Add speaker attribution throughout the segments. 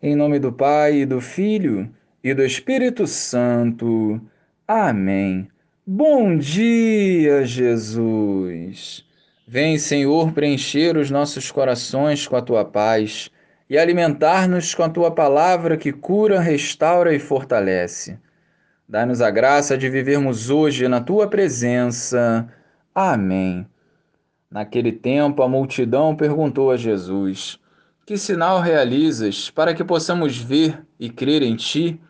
Speaker 1: Em nome do Pai, do Filho e do Espírito Santo. Amém. Bom dia, Jesus. Vem, Senhor, preencher os nossos corações com a tua paz e alimentar-nos com a tua palavra que cura, restaura e fortalece. Dá-nos a graça de vivermos hoje na tua presença. Amém. Naquele tempo, a multidão perguntou a Jesus: que sinal realizas para que possamos ver e crer em ti?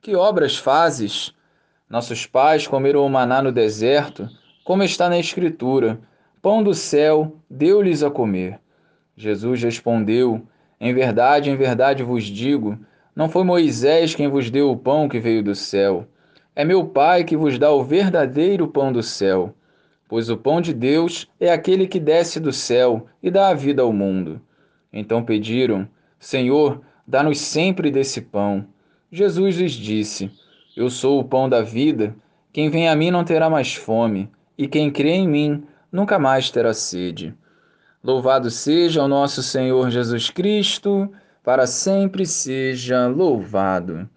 Speaker 1: Que obras fazes? Nossos pais comeram o maná no deserto, como está na Escritura: pão do céu deu-lhes a comer. Jesus respondeu: Em verdade, em verdade vos digo, não foi Moisés quem vos deu o pão que veio do céu. É meu Pai que vos dá o verdadeiro pão do céu. Pois o pão de Deus é aquele que desce do céu e dá a vida ao mundo. Então pediram: Senhor, dá-nos sempre desse pão. Jesus lhes disse: Eu sou o pão da vida. Quem vem a mim não terá mais fome, e quem crê em mim nunca mais terá sede. Louvado seja o nosso Senhor Jesus Cristo, para sempre seja louvado.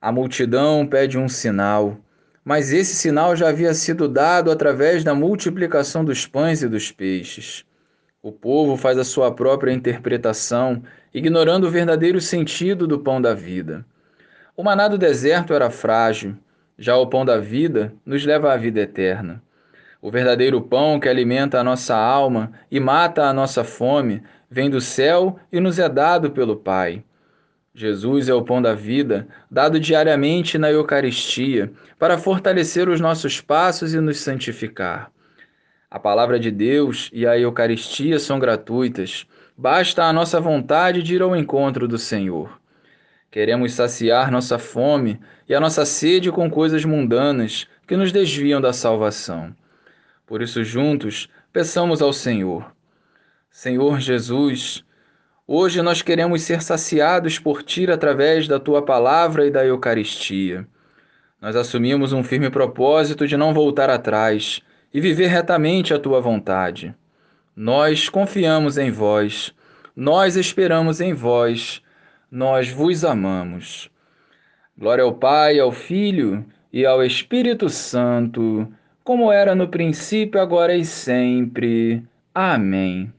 Speaker 1: A multidão pede um sinal, mas esse sinal já havia sido dado através da multiplicação dos pães e dos peixes. O povo faz a sua própria interpretação, ignorando o verdadeiro sentido do pão da vida. O maná do deserto era frágil, já o pão da vida nos leva à vida eterna. O verdadeiro pão que alimenta a nossa alma e mata a nossa fome vem do céu e nos é dado pelo Pai. Jesus é o pão da vida, dado diariamente na Eucaristia, para fortalecer os nossos passos e nos santificar. A palavra de Deus e a Eucaristia são gratuitas. Basta a nossa vontade de ir ao encontro do Senhor. Queremos saciar nossa fome e a nossa sede com coisas mundanas que nos desviam da salvação. Por isso, juntos, peçamos ao Senhor: Senhor Jesus, hoje nós queremos ser saciados por Ti através da Tua palavra e da Eucaristia. Nós assumimos um firme propósito de não voltar atrás e viver retamente a tua vontade. Nós confiamos em vós, nós esperamos em vós, nós vos amamos. Glória ao Pai, ao Filho e ao Espírito Santo, como era no princípio, agora e sempre. Amém.